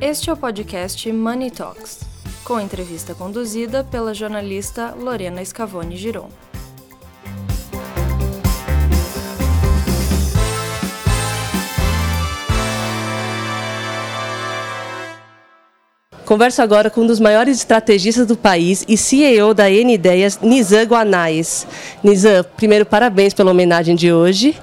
Este é o podcast Money Talks, com entrevista conduzida pela jornalista Lorena Scavone Giron. Converso agora com um dos maiores estrategistas do país e CEO da N Ideias, Nizam Guanais. Nizam, primeiro, parabéns pela homenagem de hoje.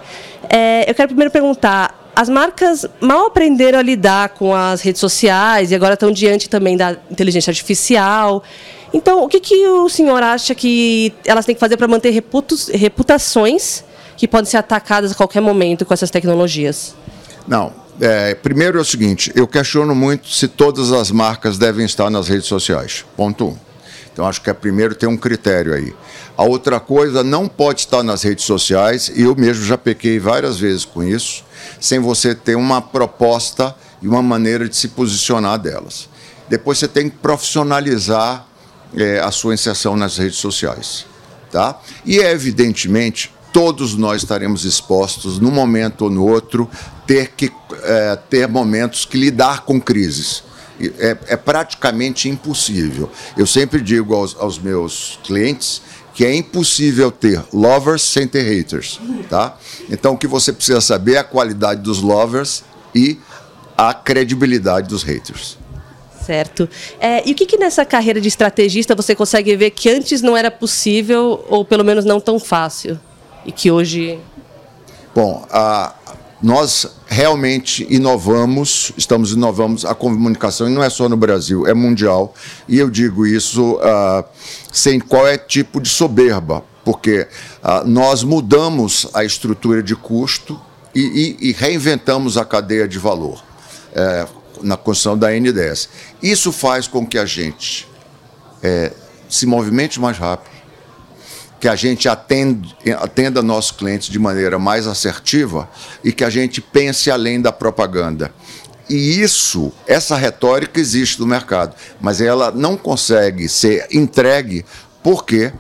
É, eu quero primeiro perguntar, as marcas mal aprenderam a lidar com as redes sociais e agora estão diante também da inteligência artificial. Então, o que, que o senhor acha que elas têm que fazer para manter reputações que podem ser atacadas a qualquer momento com essas tecnologias? Não, é, primeiro é o seguinte, eu questiono muito se todas as marcas devem estar nas redes sociais. Ponto um. Então acho que é primeiro ter um critério aí. A outra coisa não pode estar nas redes sociais, e eu mesmo já pequei várias vezes com isso, sem você ter uma proposta e uma maneira de se posicionar delas. Depois você tem que profissionalizar é, a sua inserção nas redes sociais. Tá? E evidentemente todos nós estaremos expostos, num momento ou no outro, ter que é, ter momentos que lidar com crises. É, é, praticamente impossível. Eu sempre digo aos, aos, meus clientes que é impossível ter lovers sem ter haters, tá? Então o que você precisa saber é a qualidade dos lovers e a credibilidade dos haters. Certo. É, e o que, que nessa carreira de estrategista você consegue ver que antes não era possível ou pelo menos não tão fácil? e que hoje. Bom, a, nós realmente inovamos, estamos inovamos a comunicação, e não é só no Brasil, é mundial. E eu digo isso uh, sem qualquer tipo de soberba, porque uh, nós mudamos a estrutura de custo e, e, e reinventamos a cadeia de valor uh, na construção da N10. Isso faz com que a gente eh, se movimente mais rápido que a gente atenda nossos clientes de maneira mais assertiva e que a gente pense além da propaganda. E isso, essa retórica existe no mercado, mas ela não consegue ser entregue porque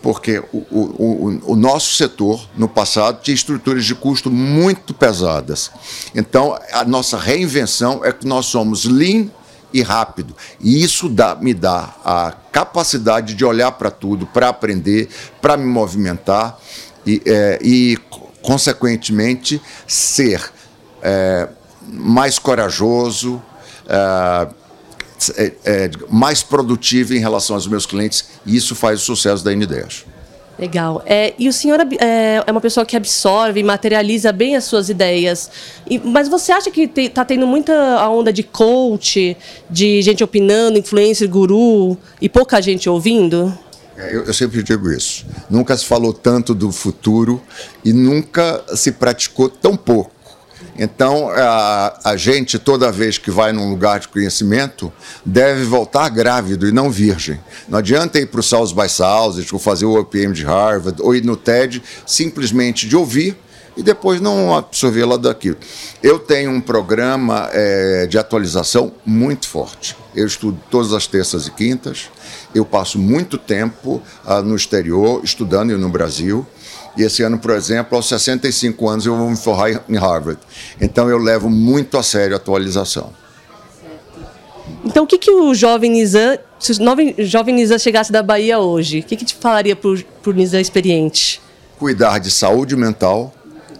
porque o, o, o, nosso setor, no passado, tinha estruturas de custo muito pesadas. Então, a nossa reinvenção é que nós somos lean e rápido. E isso dá, me dá a capacidade de olhar para tudo, para aprender, para me movimentar e, é, e consequentemente, ser é, mais corajoso, é, é, é mais produtivo em relação aos meus clientes. E isso faz o sucesso da N10. Legal. É, e o senhor é, é, uma pessoa que absorve e materializa bem as suas ideias. E, mas você acha que está te, tendo muita a onda de coach, de gente opinando, influencer, guru, e pouca gente ouvindo? É, eu, eu, sempre digo isso. Nunca se falou tanto do futuro e nunca se praticou tão pouco. Então, a, a gente, toda vez que vai num lugar de conhecimento, deve voltar grávido e não virgem. Não adianta ir para o South by South, ou fazer o OPM de Harvard, ou ir no TED, simplesmente de ouvir e depois não absorver lá daquilo. Eu tenho um programa é, de atualização muito forte. Eu estudo todas as terças e quintas, eu passo muito tempo ah, no exterior, estudando e no Brasil. E esse ano, por exemplo, aos 65 anos eu vou me forrar em Harvard. Então eu levo muito a sério a atualização. Então o que, que o jovem Nizam, se o jovem Nizam chegasse da Bahia hoje, o que, que te falaria para o Nizam experiente? Cuidar de saúde mental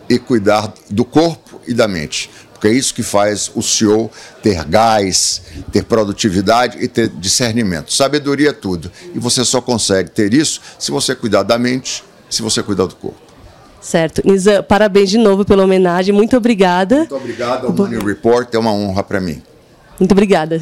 e cuidar do corpo e da mente porque é isso que faz o CEO ter gás, ter produtividade e ter discernimento. Sabedoria é tudo. E você só consegue ter isso se você cuidar da mente, se você cuidar do corpo. Certo. Nisa, parabéns de novo pela homenagem. Muito obrigada. Muito obrigado ao Money Report. É uma honra para mim. Muito obrigada.